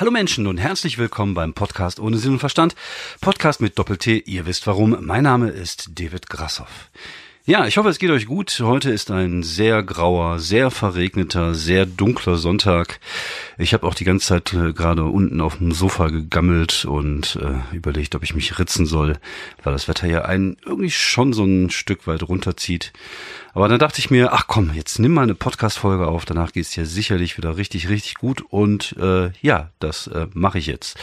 Hallo Menschen und herzlich willkommen beim Podcast ohne Sinn und Verstand. Podcast mit Doppel-T, ihr wisst warum. Mein Name ist David Grassoff. Ja, ich hoffe, es geht euch gut. Heute ist ein sehr grauer, sehr verregneter, sehr dunkler Sonntag. Ich habe auch die ganze Zeit äh, gerade unten auf dem Sofa gegammelt und äh, überlegt, ob ich mich ritzen soll, weil das Wetter ja einen irgendwie schon so ein Stück weit runterzieht. Aber dann dachte ich mir, ach komm, jetzt nimm mal eine Podcast-Folge auf, danach geht's dir sicherlich wieder richtig, richtig gut und äh, ja, das äh, mache ich jetzt.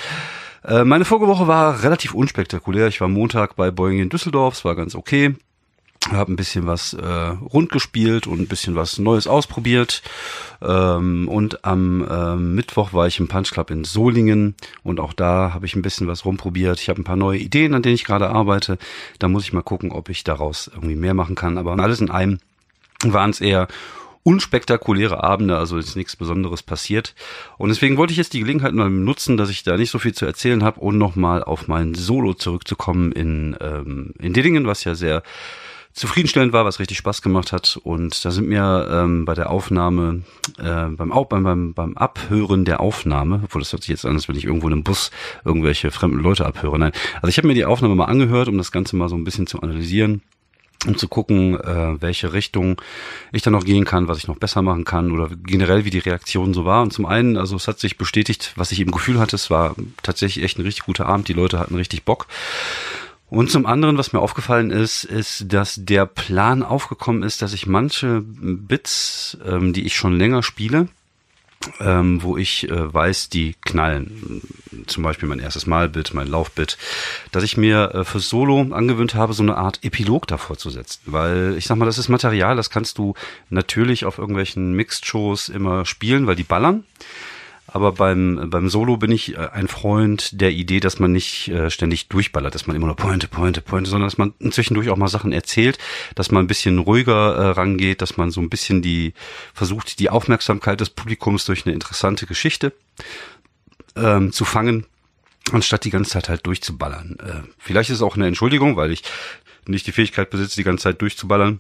Äh, meine Vorgewoche war relativ unspektakulär. Ich war Montag bei Boeing in Düsseldorf, es war ganz okay habe ein bisschen was äh, rund gespielt und ein bisschen was Neues ausprobiert. Ähm, und am äh, Mittwoch war ich im Punch Club in Solingen und auch da habe ich ein bisschen was rumprobiert. Ich habe ein paar neue Ideen, an denen ich gerade arbeite. Da muss ich mal gucken, ob ich daraus irgendwie mehr machen kann. Aber alles in einem waren es eher unspektakuläre Abende, also ist nichts Besonderes passiert. Und deswegen wollte ich jetzt die Gelegenheit mal nutzen, dass ich da nicht so viel zu erzählen habe und nochmal auf mein Solo zurückzukommen in, ähm, in Dillingen, was ja sehr zufriedenstellend war, was richtig Spaß gemacht hat. Und da sind mir ähm, bei der Aufnahme, äh, beim, beim, beim, Abhören der Aufnahme, obwohl das hört sich jetzt an, als wenn ich irgendwo in einem Bus irgendwelche fremden Leute abhöre. Nein, also ich habe mir die Aufnahme mal angehört, um das Ganze mal so ein bisschen zu analysieren um zu gucken, äh, welche Richtung ich dann noch gehen kann, was ich noch besser machen kann oder generell wie die Reaktion so war. Und zum einen, also es hat sich bestätigt, was ich im Gefühl hatte, es war tatsächlich echt ein richtig guter Abend, die Leute hatten richtig Bock. Und zum anderen, was mir aufgefallen ist, ist, dass der Plan aufgekommen ist, dass ich manche Bits, ähm, die ich schon länger spiele, ähm, wo ich äh, weiß, die knallen. Zum Beispiel mein erstes Malbit, mein Laufbit, dass ich mir äh, für Solo angewöhnt habe, so eine Art Epilog davor zu setzen. Weil ich sag mal, das ist Material, das kannst du natürlich auf irgendwelchen Mixed-Shows immer spielen, weil die ballern. Aber beim, beim Solo bin ich äh, ein Freund der Idee, dass man nicht äh, ständig durchballert, dass man immer nur Pointe, Pointe, Pointe, sondern dass man zwischendurch auch mal Sachen erzählt, dass man ein bisschen ruhiger äh, rangeht, dass man so ein bisschen die versucht, die Aufmerksamkeit des Publikums durch eine interessante Geschichte ähm, zu fangen, anstatt die ganze Zeit halt durchzuballern. Äh, vielleicht ist es auch eine Entschuldigung, weil ich nicht die Fähigkeit besitze, die ganze Zeit durchzuballern.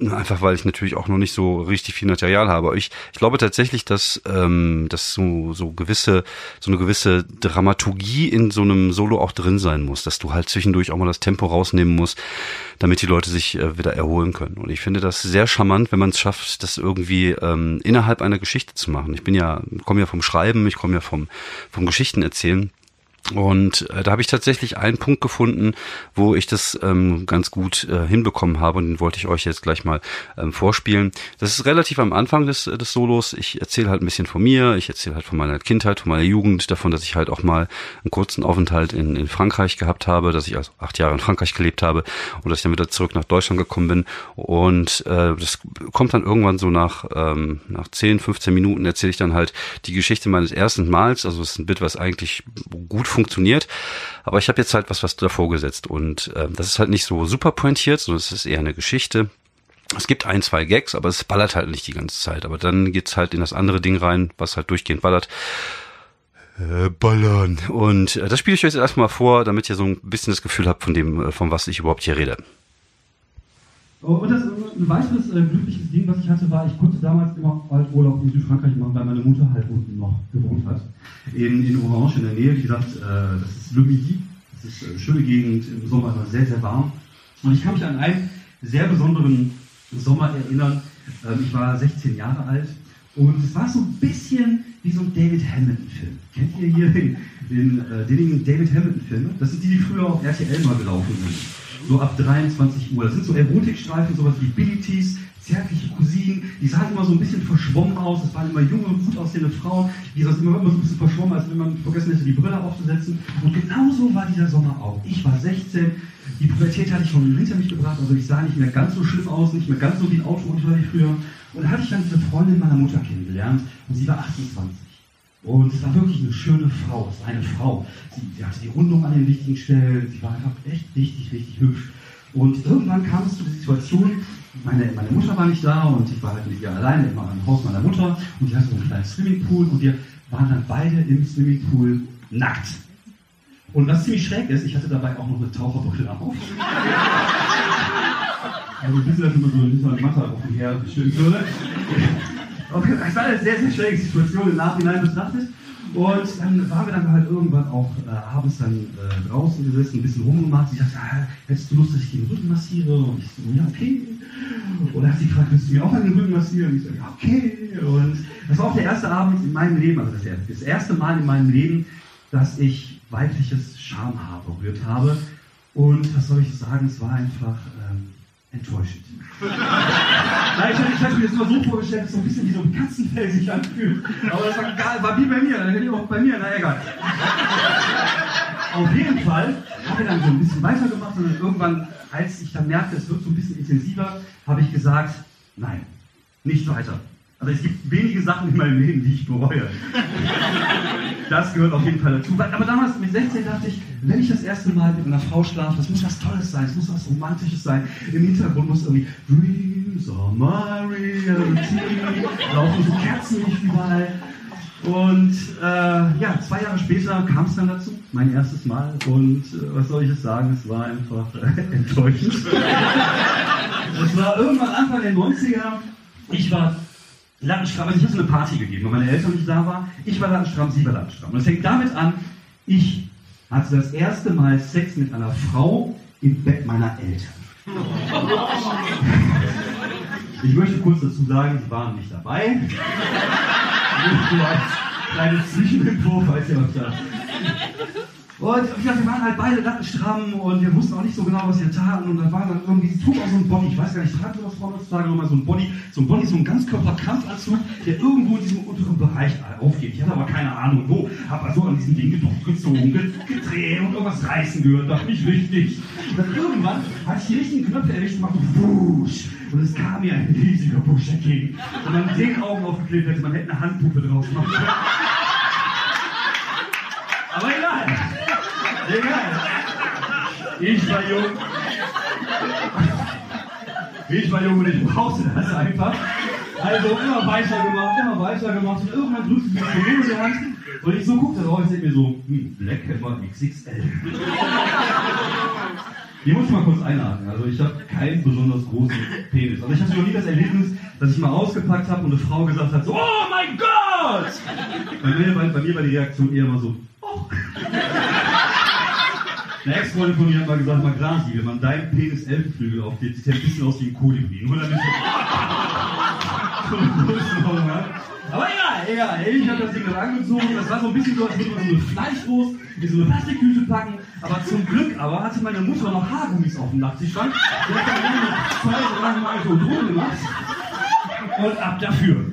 Einfach weil ich natürlich auch noch nicht so richtig viel Material habe. Ich, ich glaube tatsächlich, dass, ähm, dass so, so gewisse, so eine gewisse Dramaturgie in so einem Solo auch drin sein muss, dass du halt zwischendurch auch mal das Tempo rausnehmen musst, damit die Leute sich äh, wieder erholen können. Und ich finde das sehr charmant, wenn man es schafft, das irgendwie ähm, innerhalb einer Geschichte zu machen. Ich bin ja, komme ja vom Schreiben, ich komme ja vom, vom Geschichten erzählen. Und äh, da habe ich tatsächlich einen Punkt gefunden, wo ich das ähm, ganz gut äh, hinbekommen habe und den wollte ich euch jetzt gleich mal ähm, vorspielen. Das ist relativ am Anfang des, des Solos. Ich erzähle halt ein bisschen von mir, ich erzähle halt von meiner Kindheit, von meiner Jugend, davon, dass ich halt auch mal einen kurzen Aufenthalt in, in Frankreich gehabt habe, dass ich also acht Jahre in Frankreich gelebt habe und dass ich dann wieder zurück nach Deutschland gekommen bin. Und äh, das kommt dann irgendwann so nach, ähm, nach 10, 15 Minuten erzähle ich dann halt die Geschichte meines ersten Mals. Also es ist ein Bit, was eigentlich gut funktioniert. Aber ich habe jetzt halt was, was davor gesetzt. Und äh, das ist halt nicht so super pointiert, sondern es ist eher eine Geschichte. Es gibt ein, zwei Gags, aber es ballert halt nicht die ganze Zeit. Aber dann geht's halt in das andere Ding rein, was halt durchgehend ballert. Äh, ballern. Und äh, das spiele ich euch jetzt erstmal vor, damit ihr so ein bisschen das Gefühl habt von dem, äh, von was ich überhaupt hier rede. Oh, und das, ein weiteres äh, glückliches Ding, was ich hatte, war, ich konnte damals immer halt Urlaub in Südfrankreich machen, weil meine Mutter halt unten noch gewohnt hat. In, in Orange in der Nähe, wie gesagt, äh, das ist Le Midi, das ist eine äh, schöne Gegend, im Sommer immer sehr, sehr warm. Und ich kann mich an einen sehr besonderen Sommer erinnern. Ähm, ich war 16 Jahre alt und es war so ein bisschen wie so ein David Hamilton-Film. Kennt ihr hier den, äh, den David Hamilton-Filme? Das sind die, die früher auf RTL mal gelaufen sind so ab 23 Uhr. Das sind so Erotikstreifen, sowas wie Billities, zärtliche Cousinen, die sahen immer so ein bisschen verschwommen aus, das waren immer junge, gut aussehende Frauen, die sahen immer, immer so ein bisschen verschwommen, als wenn man vergessen hätte, die Brille aufzusetzen. Und genauso war dieser Sommer auch. Ich war 16, die Pubertät hatte ich schon hinter mich gebracht, also ich sah nicht mehr ganz so schlimm aus, nicht mehr ganz so wie ein Autounfall wie früher. Und da hatte ich dann diese Freundin meiner Mutter kennengelernt und sie war 28. Und es war wirklich eine schöne Frau, es war eine Frau. Sie, sie, hatte die Rundung an den richtigen Stellen, sie war einfach echt richtig, richtig hübsch. Und irgendwann kam es zu der Situation, meine, meine Mutter war nicht da und ich war halt mit ihr alleine immer im Haus meiner Mutter und die hatte so einen kleinen Swimmingpool und wir waren dann beide im Swimmingpool nackt. Und was ziemlich schräg ist, ich hatte dabei auch noch eine Taucherbrille auf. also ein bisschen, wenn man so eine Matte auf dem Her würde. Es war eine sehr, sehr schräge Situation im Nachhinein betrachtet. Und dann waren wir dann halt irgendwann auch äh, abends dann äh, draußen gesessen, ein bisschen rumgemacht. Ich dachte, ah, hättest du Lust, dass ich den Rücken massiere? Und ich so, ja, okay. Und dann hat sie gefragt, willst du mir auch einen Rücken massieren? Und ich so, ja, okay. Und das war auch der erste Abend in meinem Leben, also das, das erste Mal in meinem Leben, dass ich weibliches Schamhaar berührt habe. Und was soll ich sagen, es war einfach ähm, enttäuschend. Ich, ich hatte mir das immer so vorgestellt, dass so ein bisschen wie so ein Katzenfell sich anfühlt. Aber das war egal, war wie bei mir, dann hätte ich auch bei mir, na egal. Auf jeden Fall habe ich dann so ein bisschen weitergemacht und dann irgendwann, als ich dann merkte, es wird so ein bisschen intensiver, habe ich gesagt, nein, nicht weiter. Also es gibt wenige Sachen in meinem Leben, die ich bereue. Das gehört auf jeden Fall dazu. Aber damals mit 16 dachte ich, wenn ich das erste Mal mit einer Frau schlafe, das muss was Tolles sein, es muss was Romantisches sein. Im Hintergrund muss irgendwie Dreams of Reality, laufen so Kerzenlicht überall. Und äh, ja, zwei Jahre später kam es dann dazu, mein erstes Mal. Und äh, was soll ich jetzt sagen, es war einfach äh, enttäuschend. Es war irgendwann Anfang der 90er. Ich war Lattenstramm, also ich habe so eine Party gegeben, weil meine Eltern nicht da waren. Ich war Lattenstramm, sie war Lattenstramm. Und es fängt damit an, ich hatte das erste Mal Sex mit einer Frau im Bett meiner Eltern. Ich möchte kurz dazu sagen, sie waren nicht dabei. Nur als kleine Zwischeninfo, falls ihr was da und wie gesagt, wir waren halt beide lattenstramm und wir wussten auch nicht so genau, was wir taten. Und dann war dann irgendwie, trug auch so ein Body, ich weiß gar nicht, tragt das Frau heutzutage nochmal so ein Body, so ein Body, so ein Ganzkörperkampfanzug, der irgendwo in diesem unteren Bereich aufgeht. Ich hatte aber keine Ahnung wo, hab also an diesem Ding gedruckt, gezogen, gedreht und irgendwas reißen gehört, dachte nicht richtig. Und dann irgendwann hatte ich die richtigen Knöpfe erwischt und machte Wusch. Und es kam mir ein riesiger Busch entgegen. Und dann den Augen aufgeklebt hätte, man hätte eine Handpuppe draus können. Aber egal. Egal. Ich war jung. Ich war jung und ich brauchte das einfach. Also immer weiter gemacht, immer weiter gemacht. Und irgendwann drückte sie mir so die Hand. Und ich so guckte drauf und denke mir so, hm, Black Hammer XXL. Hier muss ich mal kurz einhaken. Also ich habe keinen besonders großen Penis. Aber ich hatte noch nie das Erlebnis, dass ich mal ausgepackt habe und eine Frau gesagt hat, so, oh mein Gott! Bei mir, bei, bei mir war die Reaktion eher mal so, oh. Eine Ex-Freundin von mir hat mal gesagt, mal Grasi, wenn man deinen Penis Elfenflügel aufgeht, sieht der ein bisschen aus wie ein Kolibri. Nur damit Aber egal, egal. Ich habe das Ding dann angezogen. Das war so ein bisschen so, als würde man so eine Fleischwurst in so eine Plastiktüte packen. Aber zum Glück aber hatte meine Mutter noch Haargummis auf dem Nachttischschrank. Die hat dann zwei, drei Mal so Drogen gemacht. Und ab dafür.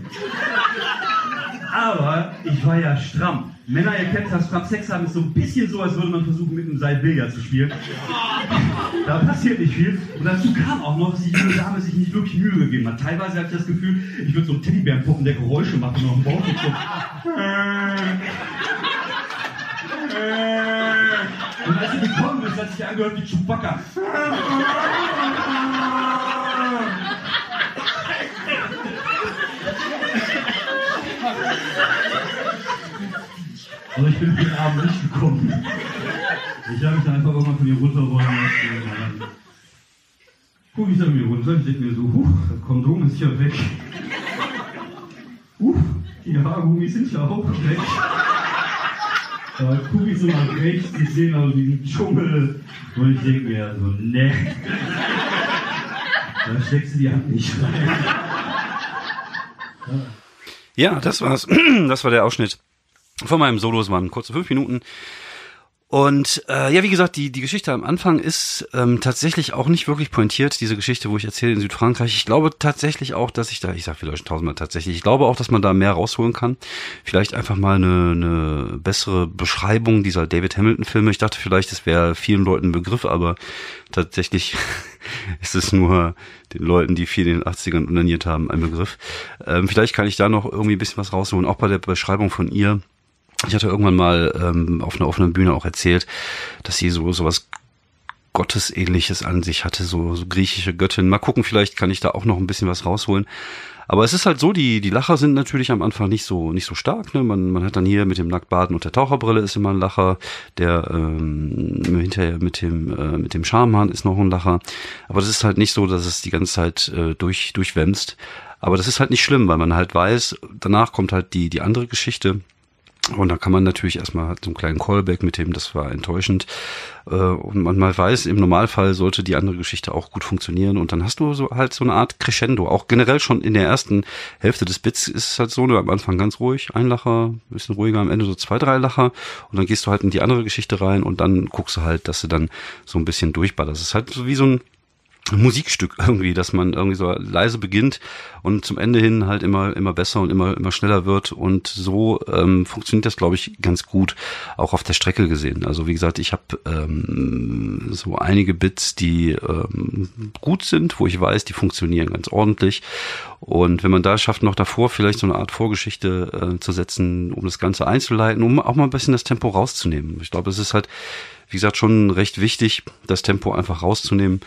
Aber ich war ja stramm. Männer, ihr kennt das, stramm Sex haben ist so ein bisschen so, als würde man versuchen, mit einem Seil Billard zu spielen. Da passiert nicht viel. Und dazu kam auch noch, dass die junge Dame sich nicht wirklich Mühe gegeben hat. Teilweise hatte ich das Gefühl, ich würde so einen Teddybären puppen, der Geräusche macht und noch einen Bauch Und als sie gekommen ist, hat sich angehört wie Chewbacca. Aber ich bin für den Abend nicht gekommen. Ich habe mich einfach irgendwann von ihr runterrollen lassen. Dann gucke ich dann mir runter, ich denke mir so, huch, das Kondom ist ja weg. Huch, die Haargummis sind ja auch weg. Da gucke ich so nach rechts, ich sehe also diesen Dschungel und ich denke mir so, ne. Da steckst du die Hand nicht rein. Ja, das war's. Das war der Ausschnitt von meinem Solo. Es waren kurze fünf Minuten. Und äh, ja, wie gesagt, die, die Geschichte am Anfang ist ähm, tatsächlich auch nicht wirklich pointiert, diese Geschichte, wo ich erzähle in Südfrankreich. Ich glaube tatsächlich auch, dass ich da, ich sag vielleicht tausendmal tatsächlich, ich glaube auch, dass man da mehr rausholen kann. Vielleicht einfach mal eine, eine bessere Beschreibung dieser David Hamilton-Filme. Ich dachte vielleicht, es wäre vielen Leuten ein Begriff, aber tatsächlich ist es nur den Leuten, die viel in den 80ern unaniert haben, ein Begriff. Ähm, vielleicht kann ich da noch irgendwie ein bisschen was rausholen, auch bei der Beschreibung von ihr ich hatte irgendwann mal ähm, auf einer offenen Bühne auch erzählt, dass sie so sowas Gottesähnliches an sich hatte, so, so griechische Göttin. Mal gucken, vielleicht kann ich da auch noch ein bisschen was rausholen. Aber es ist halt so, die, die Lacher sind natürlich am Anfang nicht so, nicht so stark. Ne? Man, man hat dann hier mit dem Nacktbaden und der Taucherbrille ist immer ein Lacher. Der ähm, hinterher mit dem, äh, mit dem Schamhahn ist noch ein Lacher. Aber das ist halt nicht so, dass es die ganze Zeit äh, durch, durchwämst. Aber das ist halt nicht schlimm, weil man halt weiß, danach kommt halt die, die andere Geschichte Und da kann man natürlich erstmal so einen kleinen Callback mit dem, das war enttäuschend. Äh, und man mal weiß, im Normalfall sollte die andere Geschichte auch gut funktionieren. Und dann hast du so halt so eine Art Crescendo. Auch generell schon in der ersten Hälfte des Bits ist es halt so, ne, am Anfang ganz ruhig, ein Lacher, bisschen ruhiger, am Ende so zwei, drei Lacher. Und dann gehst du halt in die andere Geschichte rein und dann guckst du halt, dass du dann so ein bisschen durchballerst. Das ist halt so wie so ein Musikstück irgendwie, dass man irgendwie so leise beginnt und zum Ende hin halt immer immer besser und immer immer schneller wird und so ähm, funktioniert das glaube ich ganz gut auch auf der Strecke gesehen. Also wie gesagt, ich habe ähm, so einige Bits, die ähm, gut sind, wo ich weiß, die funktionieren ganz ordentlich und wenn man da schafft, noch davor vielleicht so eine Art Vorgeschichte äh, zu setzen, um das Ganze einzuleiten, um auch mal ein bisschen das Tempo rauszunehmen. Ich glaube, es ist halt wie gesagt schon recht wichtig, das Tempo einfach rauszunehmen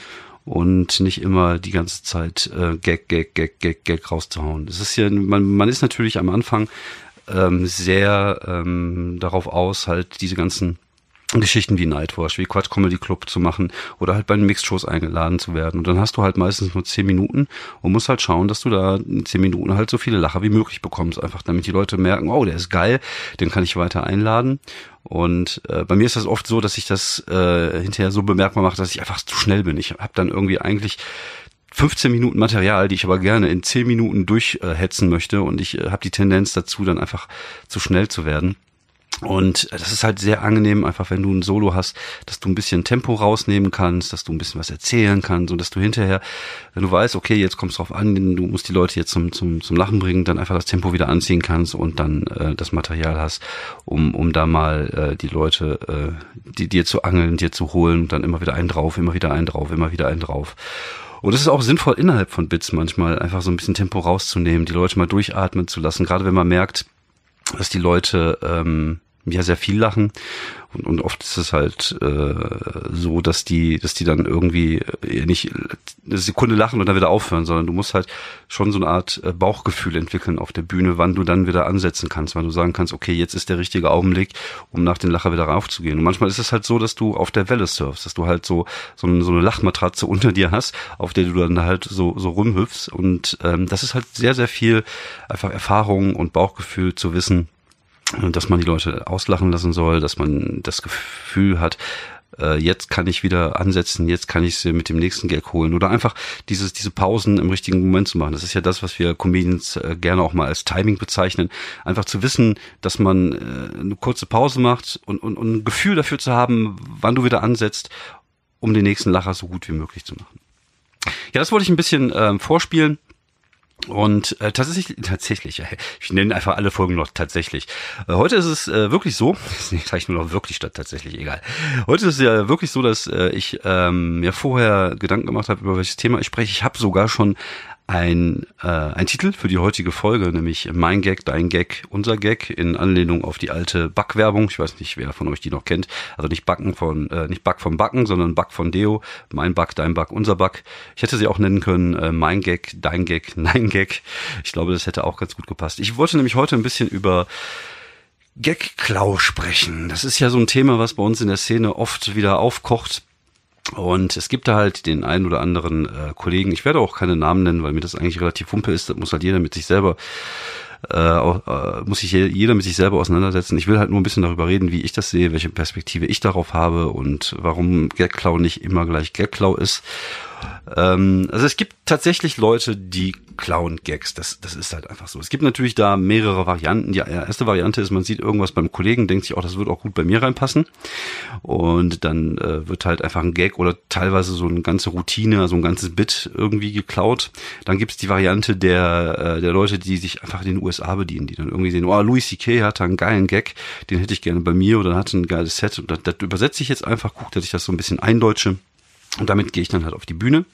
und nicht immer die ganze Zeit äh, Gag, Gag, Gag, Gag, Gag rauszuhauen. Es ist ja, man, man ist natürlich am Anfang ähm, sehr ähm, darauf aus, halt diese ganzen Geschichten wie Nightwash, wie Quatsch Comedy Club zu machen oder halt bei den Mixed-Shows eingeladen zu werden. Und dann hast du halt meistens nur zehn Minuten und musst halt schauen, dass du da in zehn Minuten halt so viele Lacher wie möglich bekommst. Einfach damit die Leute merken, oh, der ist geil, den kann ich weiter einladen. Und äh, bei mir ist das oft so, dass ich das äh, hinterher so bemerkbar mache, dass ich einfach zu schnell bin. Ich habe dann irgendwie eigentlich 15 Minuten Material, die ich aber gerne in 10 Minuten durchhetzen möchte und ich äh, habe die Tendenz dazu, dann einfach zu schnell zu werden. Und das ist halt sehr angenehm, einfach wenn du ein Solo hast, dass du ein bisschen Tempo rausnehmen kannst, dass du ein bisschen was erzählen kannst und dass du hinterher, wenn du weißt, okay, jetzt kommst drauf an, du musst die Leute jetzt zum, zum, zum Lachen bringen, dann einfach das Tempo wieder anziehen kannst und dann äh, das Material hast, um, um da mal äh, die Leute, äh, die dir zu angeln, dir zu holen, dann immer wieder einen drauf, immer wieder einen drauf, immer wieder einen drauf. Und es ist auch sinnvoll innerhalb von Bits manchmal einfach so ein bisschen Tempo rauszunehmen, die Leute mal durchatmen zu lassen, gerade wenn man merkt, dass die Leute ähm, ja sehr viel lachen und, und oft ist es halt äh, so, dass die, dass die dann irgendwie äh, nicht eine Sekunde lachen und dann wieder aufhören, sondern du musst halt schon so eine Art äh, Bauchgefühl entwickeln auf der Bühne, wann du dann wieder ansetzen kannst, wann du sagen kannst, okay, jetzt ist der richtige Augenblick, um nach den Lacher wieder raufzugehen. Und manchmal ist es halt so, dass du auf der Welle surfst, dass du halt so so, eine, so eine Lachmatratze unter dir hast, auf der du dann halt so so rumhüpfst und ähm, das ist halt sehr sehr viel einfach Erfahrung und Bauchgefühl zu wissen dass man die Leute auslachen lassen soll, dass man das Gefühl hat, äh, jetzt kann ich wieder ansetzen, jetzt kann ich sie mit dem nächsten Gag holen oder einfach dieses, diese Pausen im richtigen Moment zu machen. Das ist ja das, was wir Comedians äh, gerne auch mal als Timing bezeichnen. Einfach zu wissen, dass man äh, eine kurze Pause macht und, und, und ein Gefühl dafür zu haben, wann du wieder ansetzt, um den nächsten Lacher so gut wie möglich zu machen. Ja, das wollte ich ein bisschen ähm, vorspielen. Und äh, tatsächlich, tatsächlich, ich nenne einfach alle Folgen noch tatsächlich. Äh, heute ist es äh, wirklich so, ich sage nur noch wirklich statt tatsächlich, egal. Heute ist es ja wirklich so, dass äh, ich ähm, mir vorher Gedanken gemacht habe, über welches Thema ich spreche. Ich habe sogar schon ein, äh, ein Titel für die heutige Folge, nämlich Mein Gag, Dein Gag, Unser Gag in Anlehnung auf die alte Backwerbung. Ich weiß nicht, wer von euch die noch kennt. Also nicht Backen von, äh, nicht Back vom Backen, sondern Back von Deo. Mein Back, Dein Back, Unser Back. Ich hätte sie auch nennen können äh, Mein Gag, Dein Gag, Nein Gag. Ich glaube, das hätte auch ganz gut gepasst. Ich wollte nämlich heute ein bisschen über Gag-Klau sprechen. Das ist ja so ein Thema, was bei uns in der Szene oft wieder aufkocht und es gibt da halt den einen oder anderen äh, Kollegen, ich werde auch keine Namen nennen, weil mir das eigentlich relativ wumpe ist, das muss halt jeder mit sich selber äh, äh, muss sich jeder mit sich selber auseinandersetzen. Ich will halt nur ein bisschen darüber reden, wie ich das sehe, welche Perspektive ich darauf habe und warum Gagklau nicht immer gleich Gagklau ist. Ähm, also es gibt tatsächlich Leute, die klauen Gags. Das, das ist halt einfach so. Es gibt natürlich da mehrere Varianten. Die erste Variante ist, man sieht irgendwas beim Kollegen, denkt sich, oh, das wird auch gut bei mir reinpassen. Und dann äh, wird halt einfach ein Gag oder teilweise so eine ganze Routine, so ein ganzes Bit irgendwie geklaut. Dann gibt's die Variante der, äh, der Leute, die sich einfach in den USA bedienen, die dann irgendwie sehen, oh, Louis C.K. hatte einen geilen Gag, den hätte ich gerne bei mir oder hatte ein geiles Set. Und das, das übersetze ich jetzt einfach, gucke, dass ich das so ein bisschen eindeutsche. Und damit gehe ich dann halt auf die Bühne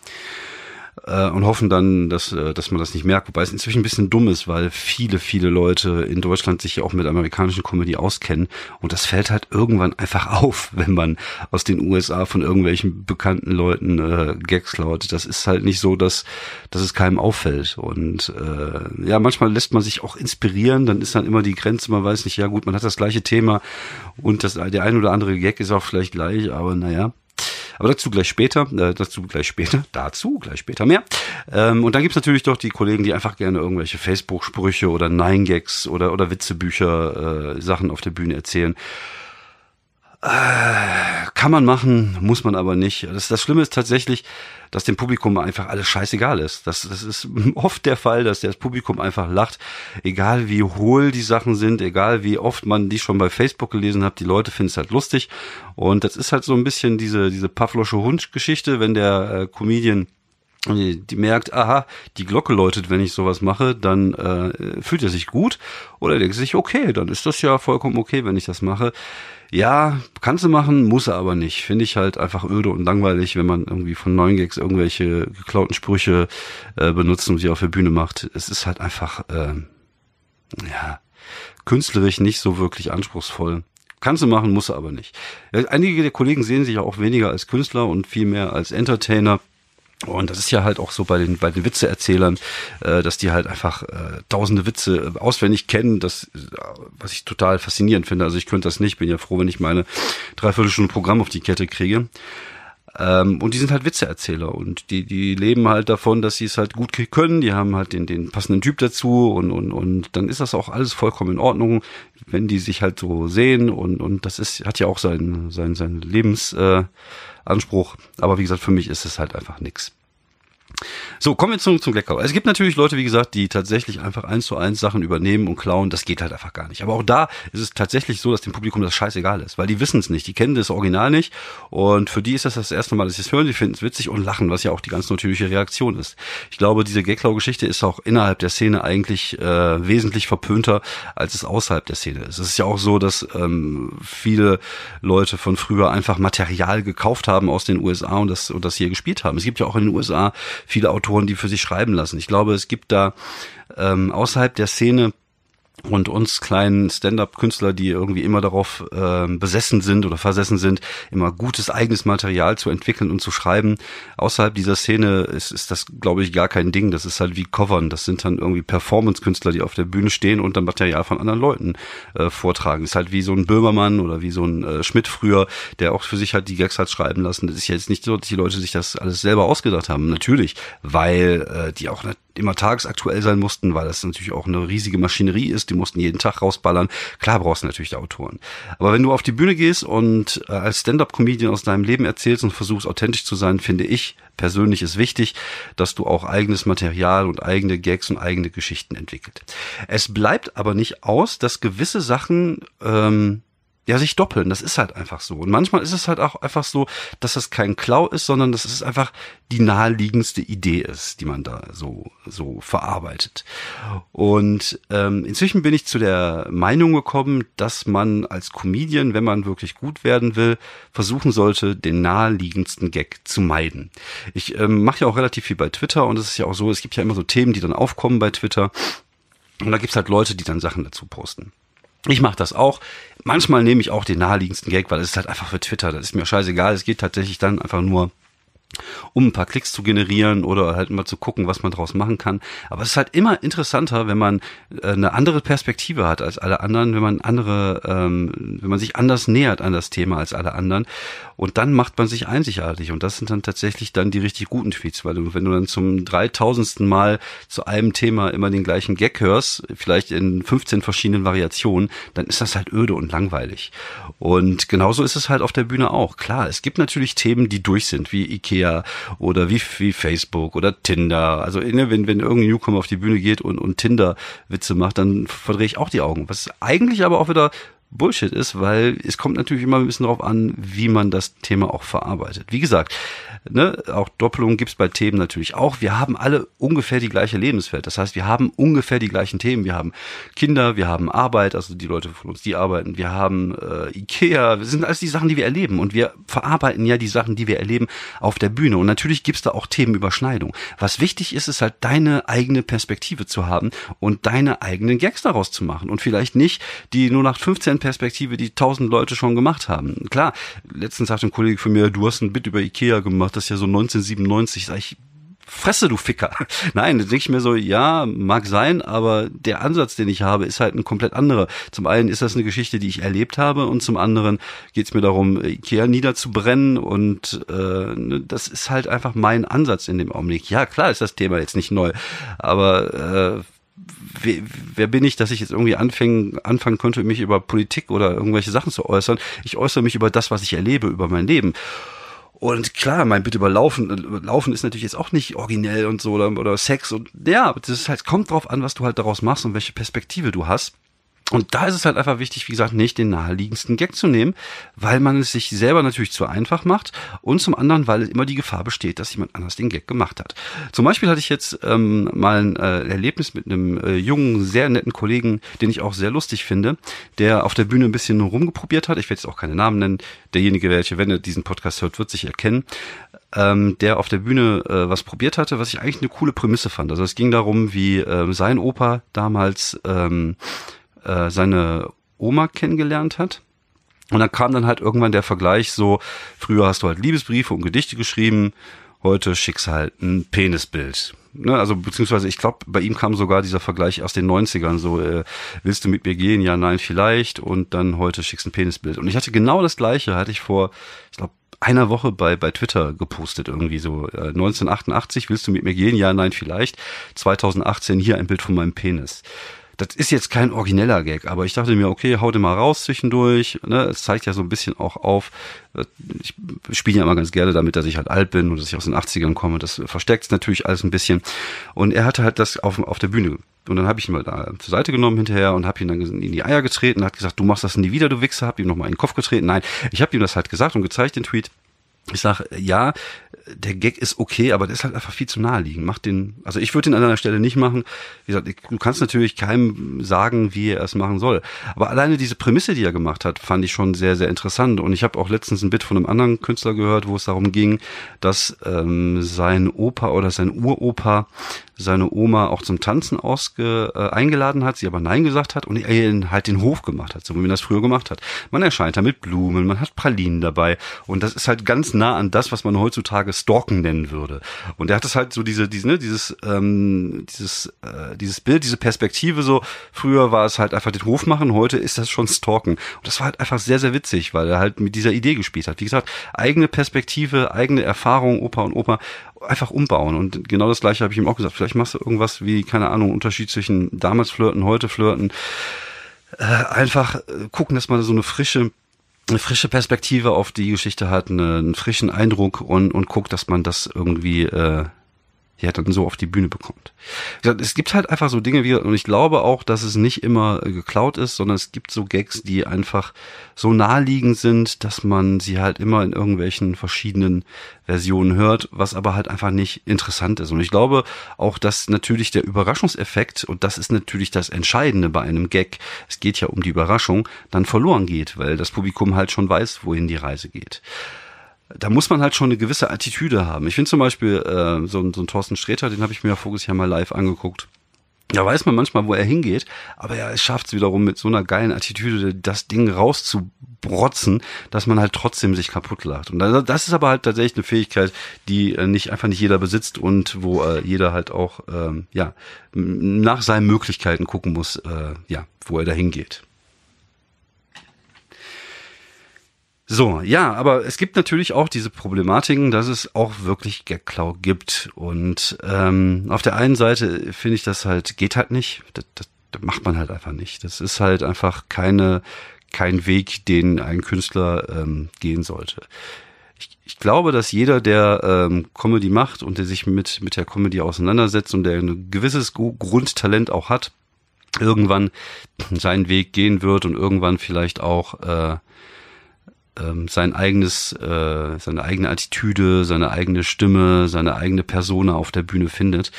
äh, und hoffen dann, dass, äh, dass man das nicht merkt. Wobei es inzwischen ein bisschen dumm ist, weil viele, viele Leute in Deutschland sich ja auch mit amerikanischen Comedy auskennen. Und das fällt halt irgendwann einfach auf, wenn man aus den USA von irgendwelchen bekannten Leuten äh, Gags klaut. Das ist halt nicht so, dass, dass es keinem auffällt. Und äh, ja, manchmal lässt man sich auch inspirieren. Dann ist dann immer die Grenze, man weiß nicht, ja gut, man hat das gleiche Thema und das, der ein oder andere Gag ist auch vielleicht gleich, aber naja. Aber dazu gleich später, äh, dazu gleich später, dazu gleich später mehr. Ähm, und dann gibt's natürlich doch die Kollegen, die einfach gerne irgendwelche Facebook-Sprüche oder Nine-Gags oder, oder Witzebücher, äh, Sachen auf der Bühne erzählen. Äh, kann man machen, muss man aber nicht. Das, das Schlimme ist tatsächlich, dass dem Publikum einfach alles scheißegal ist. Das, das ist oft der Fall, dass das Publikum einfach lacht, egal wie hohl die Sachen sind, egal wie oft man die schon bei Facebook gelesen hat, die Leute finden es halt lustig. Und das ist halt so ein bisschen diese, diese Pavlosche Hund-Geschichte, wenn der äh, Comedian die, die merkt, aha, die Glocke läutet, wenn ich sowas mache, dann äh, fühlt er sich gut oder denkt sich, okay, dann ist das ja vollkommen okay, wenn ich das mache. Ja, kannst du machen, muss er aber nicht. Finde ich halt einfach öde und langweilig, wenn man irgendwie von neuen Gags irgendwelche geklauten Sprüche äh, benutzt und sie auf der Bühne macht. Es ist halt einfach, äh, ja, künstlerisch nicht so wirklich anspruchsvoll. Kannst du machen, muss er aber nicht. Einige der Kollegen sehen sich auch weniger als Künstler und viel mehr als Entertainer. Und das ist ja halt auch so bei den, bei den Witzeerzählern, äh, dass die halt einfach äh, tausende Witze äh, auswendig kennen, das, äh, was ich total faszinierend finde. Also ich könnte das nicht, bin ja froh, wenn ich meine Dreiviertelstunde Programm auf die Kette kriege. Ähm, und die sind halt Witzeerzähler und die, die leben halt davon, dass sie es halt gut können. Die haben halt den, den passenden Typ dazu und, und, und dann ist das auch alles vollkommen in Ordnung, wenn die sich halt so sehen und, und das ist, hat ja auch seinen, seinen, seinen Lebensanspruch. Äh, Aber wie gesagt, für mich ist es halt einfach nix. So, kommen wir zum, zum Leckerau. Es gibt natürlich Leute, wie gesagt, die tatsächlich einfach eins zu eins Sachen übernehmen und klauen. Das geht halt einfach gar nicht. Aber auch da ist es tatsächlich so, dass dem Publikum das scheißegal ist, weil die wissen es nicht. Die kennen das Original nicht. Und für die ist das das erste Mal, dass sie es hören. Sie finden es witzig und lachen, was ja auch die ganz natürliche Reaktion ist. Ich glaube, diese Gagklau-Geschichte ist auch innerhalb der Szene eigentlich äh, wesentlich verpönter, als es außerhalb der Szene ist. Es ist ja auch so, dass ähm, viele Leute von früher einfach Material gekauft haben aus den USA und das, und das hier gespielt haben. Es gibt ja auch in den USA viele Autoren, die für sich schreiben lassen. Ich glaube, es gibt da ähm, außerhalb der Szene und uns kleinen Stand-up-Künstler, die irgendwie immer darauf äh, besessen sind oder versessen sind, immer gutes eigenes Material zu entwickeln und zu schreiben. Außerhalb dieser Szene ist, ist das, glaube ich, gar kein Ding. Das ist halt wie Covern. Das sind dann irgendwie Performance-Künstler, die auf der Bühne stehen und dann Material von anderen Leuten äh, vortragen. Ist halt wie so ein Böhmermann oder wie so ein äh, Schmidt früher, der auch für sich halt die Gags hat schreiben lassen. Das ist jetzt nicht so, dass die Leute sich das alles selber ausgedacht haben. Natürlich, weil äh, die auch immer tagesaktuell sein mussten, weil das natürlich auch eine riesige Maschinerie ist. Die mussten jeden Tag rausballern. Klar brauchst du natürlich Autoren. Aber wenn du auf die Bühne gehst und äh, als Stand-up-Comedian aus deinem Leben erzählst und versuchst authentisch zu sein, finde ich persönlich ist wichtig, dass du auch eigenes Material und eigene Gags und eigene Geschichten entwickelt. Es bleibt aber nicht aus, dass gewisse Sachen ähm, ja, sich doppeln. Das ist halt einfach so. Und manchmal ist es halt auch einfach so, dass das kein Klau ist, sondern dass es einfach die naheliegendste Idee ist, die man da so, so verarbeitet. Und ähm, inzwischen bin ich zu der Meinung gekommen, dass man als Comedian, wenn man wirklich gut werden will, versuchen sollte, den naheliegendsten Gag zu meiden. Ich ähm, mache ja auch relativ viel bei Twitter und es ist ja auch so, es gibt ja immer so Themen, die dann aufkommen bei Twitter. Und da gibt's halt Leute, die dann Sachen dazu posten. Ich mache das auch. Manchmal nehme ich auch den naheliegendsten Gag, weil es ist halt einfach für Twitter. Das ist mir scheißegal. Es geht tatsächlich dann einfach nur um ein paar Klicks zu generieren oder halt mal zu gucken, was man draus machen kann. Aber es ist halt immer interessanter, wenn man äh, eine andere Perspektive hat als alle anderen, wenn man andere, ähm, wenn man sich anders nähert an das Thema als alle anderen. Und dann macht man sich einzigartig. Und das sind dann tatsächlich dann die richtig guten Tweets, weil wenn du dann zum dreitausendsten Mal zu einem Thema immer den gleichen Gag hörst, vielleicht in 15 verschiedenen Variationen, dann ist das halt öde und langweilig. Und genauso ist es halt auf der Bühne auch. Klar, es gibt natürlich Themen, die durch sind, wie Ikea Ikea oder wie, wie Facebook oder Tinder. Also ne, wenn, wenn irgendein Newcomer auf die Bühne geht und, und Tinder-Witze macht, dann verdrehe ich auch die Augen. Was eigentlich aber auch wieder Bullshit ist, weil es kommt natürlich immer ein bisschen darauf an, wie man das Thema auch verarbeitet. Wie gesagt, ne, auch Doppelungen gibt's bei Themen natürlich auch. Wir haben alle ungefähr die gleiche Lebenswelt. Das heißt, wir haben ungefähr die gleichen Themen. Wir haben Kinder, wir haben Arbeit, also die Leute von uns, die arbeiten. Wir haben äh, Ikea, das sind alles die Sachen, die wir erleben. Und wir verarbeiten ja die Sachen, die wir erleben, auf der Bühne. Und natürlich gibt's da auch Themenüberschneidung. Was wichtig ist, ist halt deine eigene Perspektive zu haben und deine eigenen Gags daraus zu machen. Und vielleicht nicht die nur nach 15 Perspektive, die tausend Leute schon gemacht haben. Klar, letztens sagte ein Kollege von mir, du hast ein Bit über Ikea gemacht, das ist ja so 1997. Sag ich, Fresse, du Ficker. Nein, denke ich mir so, ja, mag sein, aber der Ansatz, den ich habe, ist halt ein komplett anderer. Zum einen ist das eine Geschichte, die ich erlebt habe und zum anderen geht es mir darum, Ikea niederzubrennen und äh, das ist halt einfach mein Ansatz in dem Augenblick. Ja, klar ist das Thema jetzt nicht neu, aber äh, wer, wer bin ich, dass ich jetzt irgendwie anfangen, anfangen könnte, mich über Politik oder irgendwelche Sachen zu äußern? Ich äußere mich über das, was ich erlebe, über mein Leben. Und klar, mein Bitte über Laufen, Laufen ist natürlich jetzt auch nicht originell und so oder, oder Sex und ja, das ist halt, kommt drauf an, was du halt daraus machst und welche Perspektive du hast. Und da ist es halt einfach wichtig, wie gesagt, nicht den naheliegendsten Gag zu nehmen, weil man es sich selber natürlich zu einfach macht und zum anderen, weil immer die Gefahr besteht, dass jemand anders den Gag gemacht hat. Zum Beispiel hatte ich jetzt ähm, mal ein äh, Erlebnis mit einem äh, jungen, sehr netten Kollegen, den ich auch sehr lustig finde, der auf der Bühne ein bisschen rumgeprobiert hat. Ich werde jetzt auch keine Namen nennen. Derjenige, welcher, wenn er diesen Podcast hört, wird sich erkennen ähm, der auf der Bühne äh, was probiert hatte, was ich eigentlich eine coole Prämisse fand. Also es ging darum, wie äh, sein Opa damals ähm, äh, seine Oma kennengelernt hat. Und dann kam dann halt irgendwann der Vergleich so, früher hast du halt Liebesbriefe und Gedichte geschrieben, heute schickst halt ein Penisbild. Ne, also beziehungsweise ich glaube, bei ihm kam sogar dieser Vergleich aus den 90ern, so äh, willst du mit mir gehen? Ja, nein, vielleicht. Und dann heute schickst ein Penisbild. Und ich hatte genau das gleiche, hatte ich vor, ich glaube, einer Woche bei, bei Twitter gepostet, irgendwie so äh, 1988, willst du mit mir gehen? Ja, nein, vielleicht. 2018 hier ein Bild von meinem Penis das ist jetzt kein origineller Gag, aber ich dachte mir, okay, hau den mal raus zwischendurch. Ne? Es zeigt ja so ein bisschen auch auf, äh, ich spiele ja immer ganz gerne damit, dass ich halt alt bin und dass ich aus den 80ern komme. Das verstärkt es natürlich alles ein bisschen. Und er hatte halt das auf, auf der Bühne. Und dann habe ich ihn mal da zur Seite genommen hinterher und habe ihn dann in die Eier getreten und hat gesagt, du machst das nie wieder, du Wichser, hab ihm nochmal in den Kopf getreten. Nein, ich habe ihm das halt gesagt und gezeigt, den Tweet. Ich sag, ja, der Gag ist okay, aber der ist halt einfach viel zu naheliegend. Mach den, also ich würde den an einer Stelle nicht machen. Wie gesagt, du kannst natürlich keinem sagen, wie er es machen soll. Aber alleine diese Prämisse, die er gemacht hat, fand ich schon sehr, sehr interessant. Und ich habe auch letztens ein Bit von einem anderen Künstler gehört, wo es darum ging, dass ähm, sein Opa oder sein Uropa seine Oma auch zum Tanzen ausge, äh, eingeladen hat, sie aber Nein gesagt hat und er ihn halt den Hof gemacht hat, so wie man das früher gemacht hat. Man erscheint da mit Blumen, man hat Pralinen dabei und das ist halt ganz nah an das, was man heutzutage Stalken nennen würde. Und er hat es halt so diese, diese ne, dieses, ähm, dieses, äh, dieses Bild, diese Perspektive so, früher war es halt einfach den Hof machen, heute ist das schon Stalken. Und das war halt einfach sehr, sehr witzig, weil er halt mit dieser Idee gespielt hat. Wie gesagt, eigene Perspektive, eigene Erfahrung, Opa und Opa einfach umbauen. Und genau das gleiche habe ich ihm auch gesagt. Vielleicht machst du irgendwas wie, keine Ahnung, Unterschied zwischen damals flirten, heute flirten. Äh, einfach äh, gucken, dass man so eine frische eine frische Perspektive auf die Geschichte hat, eine, einen frischen Eindruck und, und guckt, dass man das irgendwie äh, ja dann so auf die Bühne bekommt. Es gibt halt einfach so Dinge wie, und ich glaube auch, dass es nicht immer äh, geklaut ist, sondern es gibt so Gags, die einfach so naheliegend sind, dass man sie halt immer in irgendwelchen verschiedenen Versionen hört, was aber halt einfach nicht interessant ist. Und ich glaube auch, dass natürlich der Überraschungseffekt, und das ist natürlich das Entscheidende bei einem Gag, es geht ja um die Überraschung, dann verloren geht, weil das Publikum halt schon weiß, wohin die Reise geht da muss man halt schon eine gewisse Attitüde haben. Ich finde zum Beispiel äh, so, so ein Thorsten Sträter, den habe ich mir ja voriges Jahr mal live angeguckt. Da weiß man manchmal, wo er hingeht, aber er schafft es wiederum mit so einer geilen Attitüde, das Ding rauszubrotzen, dass man halt trotzdem sich kaputt lacht. Und das ist aber halt tatsächlich eine Fähigkeit, die äh, nicht einfach nicht jeder besitzt und wo äh, jeder halt auch ähm, ja nach seinen Möglichkeiten gucken muss, äh, ja, wo er da hingeht. So, ja, aber es gibt natürlich auch diese Problematiken, dass es auch wirklich Gagklau gibt. Und ähm, auf der einen Seite finde ich das halt, geht halt nicht. Das, das, das macht man halt einfach nicht. Das ist halt einfach keine, kein Weg, den ein Künstler ähm, gehen sollte. Ich, ich glaube, dass jeder, der ähm, Comedy macht und der sich mit, mit der Comedy auseinandersetzt und der ein gewisses Grundtalent auch hat, irgendwann seinen Weg gehen wird und irgendwann vielleicht auch äh, ähm, sein eigenes, äh, seine eigene Attitüde, seine eigene Stimme, seine eigene Persona auf der Bühne findet.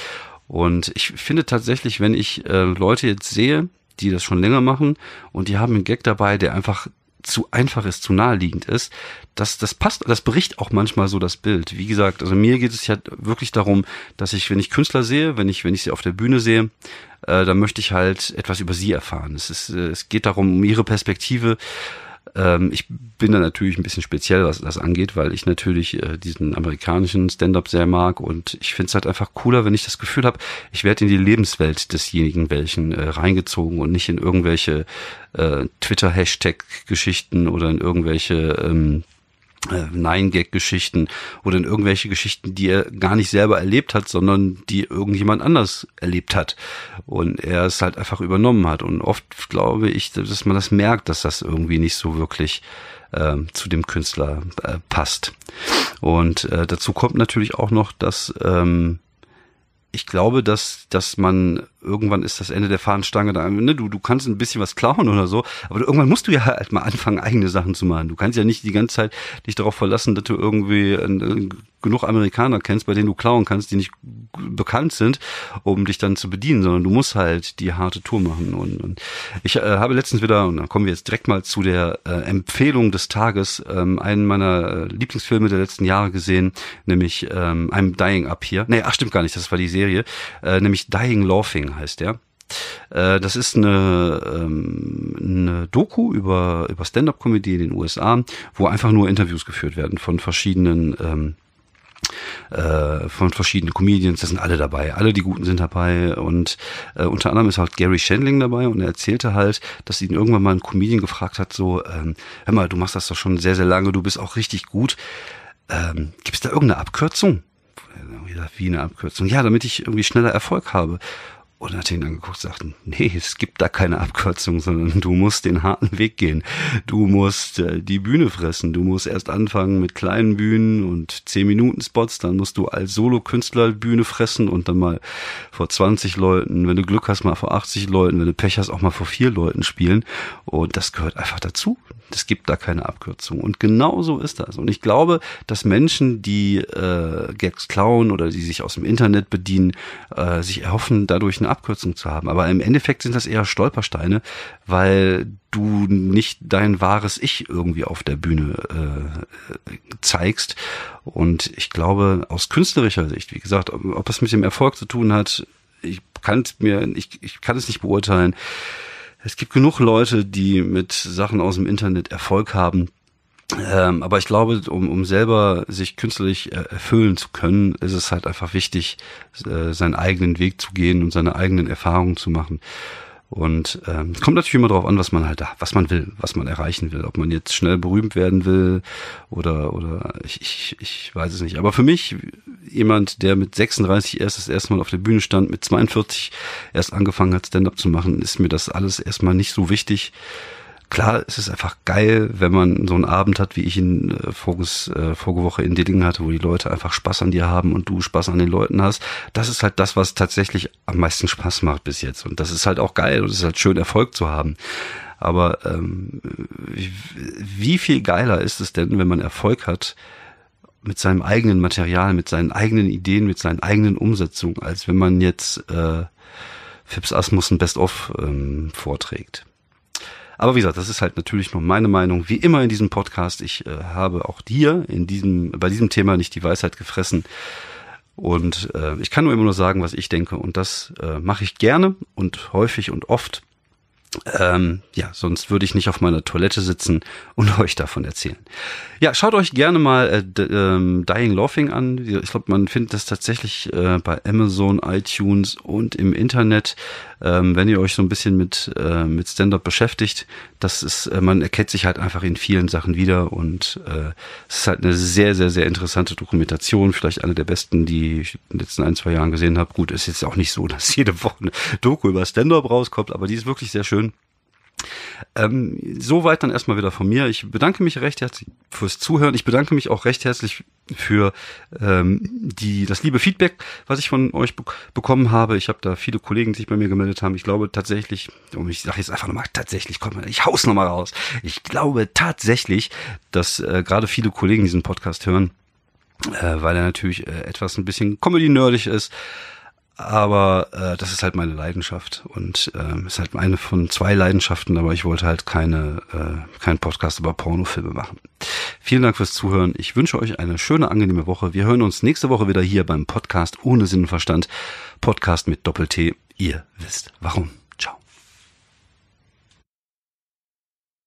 Und ich finde tatsächlich, wenn ich äh, Leute jetzt sehe, die das schon länger machen und die haben einen Gag dabei, der einfach zu einfach ist, zu naheliegend ist, das, das passt, das bricht auch manchmal so das Bild. Wie gesagt, also mir geht es ja wirklich darum, dass ich, wenn ich Künstler sehe, wenn ich, wenn ich sie auf der Bühne sehe, äh, dann möchte ich halt etwas über sie erfahren. Es ist, äh, es geht darum, um ihre Perspektive Ähm, ich bin da natürlich ein bisschen speziell, was das angeht, weil ich natürlich äh, diesen amerikanischen Stand-up sehr mag und ich finde es halt einfach cooler, wenn ich das Gefühl habe, ich werde in die Lebenswelt desjenigen welchen äh, reingezogen und nicht in irgendwelche äh, Twitter-Hashtag-Geschichten oder in irgendwelche ähm, äh, Nine-Gag-Geschichten oder in irgendwelche Geschichten, die er gar nicht selber erlebt hat, sondern die irgendjemand anders erlebt hat und er es halt einfach übernommen hat. Und oft glaube ich, dass man das merkt, dass das irgendwie nicht so wirklich äh, zu dem Künstler äh, passt. Und äh, dazu kommt natürlich auch noch, dass ähm, ich glaube, dass, dass man irgendwann ist das Ende der Fahnenstange da. Ne? Du, du kannst ein bisschen was klauen oder so, aber irgendwann musst du ja halt mal anfangen, eigene Sachen zu machen. Du kannst ja nicht die ganze Zeit dich darauf verlassen, dass du irgendwie äh, genug Amerikaner kennst, bei denen du klauen kannst, die nicht bekannt sind, um dich dann zu bedienen, sondern du musst halt die harte Tour machen. Und, und ich äh, habe letztens wieder, und dann kommen wir jetzt direkt mal zu der äh, Empfehlung des Tages, ähm, einen meiner äh, Lieblingsfilme der letzten Jahre gesehen, nämlich ähm, I'm Dying Up hier. Nee, ach stimmt gar nicht, das war die Serie, äh, nämlich Dying Laughing heißt der. Äh, das ist eine, ähm, eine Doku über, über Stand-up-Comedy in den USA, wo einfach nur Interviews geführt werden von verschiedenen ähm, äh, von verschiedenen Comedians, das sind alle dabei, alle die Guten sind dabei und äh, unter anderem ist halt Gary Shandling dabei und er erzählte halt, dass ihn irgendwann mal ein Comedian gefragt hat, so, ähm, hör mal, du machst das doch schon sehr, sehr lange, du bist auch richtig gut, ähm, gibt es da irgendeine Abkürzung? Wie eine Abkürzung? Ja, damit ich irgendwie schneller Erfolg habe. Und hat ihn angeguckt und sagten, nee, es gibt da keine Abkürzung, sondern du musst den harten Weg gehen. Du musst äh, die Bühne fressen. Du musst erst anfangen mit kleinen Bühnen und 10 Minuten Spots. Dann musst du als Solo-Künstler Bühne fressen und dann mal vor 20 Leuten, wenn du Glück hast, mal vor 80 Leuten, wenn du Pech hast, auch mal vor vier Leuten spielen. Und das gehört einfach dazu. Es gibt da keine Abkürzung. Und genau so ist das. Und ich glaube, dass Menschen, die äh, Gags klauen oder die sich aus dem Internet bedienen, äh, sich erhoffen, dadurch eine Abkürzung zu haben. Aber im Endeffekt sind das eher Stolpersteine, weil du nicht dein wahres Ich irgendwie auf der Bühne äh, zeigst. Und ich glaube, aus künstlerischer Sicht, wie gesagt, ob es mit dem Erfolg zu tun hat, ich kann es mir, ich, ich kann es nicht beurteilen. Es gibt genug Leute, die mit Sachen aus dem Internet Erfolg haben. Ähm, aber ich glaube, um, um selber sich künstlich erfüllen zu können, ist es halt einfach wichtig, äh, seinen eigenen Weg zu gehen und seine eigenen Erfahrungen zu machen. Und ähm, kommt natürlich immer darauf an, was man halt, was man will, was man erreichen will. Ob man jetzt schnell berühmt werden will oder oder ich, ich, ich weiß es nicht. Aber für mich, jemand, der mit 36 erst das erste Mal auf der Bühne stand, mit 42 erst angefangen hat, Stand-up zu machen, ist mir das alles erstmal nicht so wichtig. Klar, es ist einfach geil, wenn man so einen Abend hat, wie ich ihn äh, voriges, äh, vorige Woche in Dillingen hatte, wo die Leute einfach Spaß an dir haben und du Spaß an den Leuten hast. Das ist halt das, was tatsächlich am meisten Spaß macht bis jetzt. Und das ist halt auch geil und es ist halt schön, Erfolg zu haben. Aber ähm, wie, viel geiler ist es denn, wenn man Erfolg hat mit seinem eigenen Material, mit seinen eigenen Ideen, mit seinen eigenen Umsetzungen, als wenn man jetzt äh, Phipps Asmussen Best-of ähm, vorträgt. Aber wie gesagt, das ist halt natürlich nur meine Meinung. Wie immer in diesem Podcast, ich äh, habe auch dir in diesem, bei diesem Thema nicht die Weisheit gefressen. Und äh, ich kann nur immer nur sagen, was ich denke. Und das äh, mache ich gerne und häufig und oft. Ähm, ja, sonst würde ich nicht auf meiner Toilette sitzen und euch davon erzählen. Ja, schaut euch gerne mal äh, ähm, Dying Laughing an. Ich glaube, man findet das tatsächlich äh, bei Amazon, iTunes und im Internet, ähm, wenn ihr euch so ein bisschen mit äh, mit Stand-up beschäftigt. Das ist, äh, man erkennt sich halt einfach in vielen Sachen wieder und äh, es ist halt eine sehr, sehr, sehr interessante Dokumentation. Vielleicht eine der besten, die ich in den letzten ein, zwei Jahren gesehen habe. Gut, ist jetzt auch nicht so, dass jede Woche eine Doku über Stand-up rauskommt, aber die ist wirklich sehr schön. Ähm, soweit dann erstmal wieder von mir. Ich bedanke mich recht herzlich fürs Zuhören. Ich bedanke mich auch recht herzlich für ähm, die das liebe Feedback, was ich von euch be bekommen habe. Ich habe da viele Kollegen, die sich bei mir gemeldet haben. Ich glaube tatsächlich, und ich sage jetzt einfach nochmal tatsächlich, komm, ich haus nochmal raus. Ich glaube tatsächlich, dass äh, gerade viele Kollegen diesen Podcast hören, äh, weil er natürlich äh, etwas ein bisschen comedy-nerdig ist aber äh, das ist halt meine Leidenschaft und äh, ist halt eine von zwei Leidenschaften, aber ich wollte halt keine äh, keinen Podcast über Pornofilme machen. Vielen Dank fürs Zuhören. Ich wünsche euch eine schöne, angenehme Woche. Wir hören uns nächste Woche wieder hier beim Podcast ohne Sinn und Verstand. Podcast mit Doppel-T. Ihr wisst warum.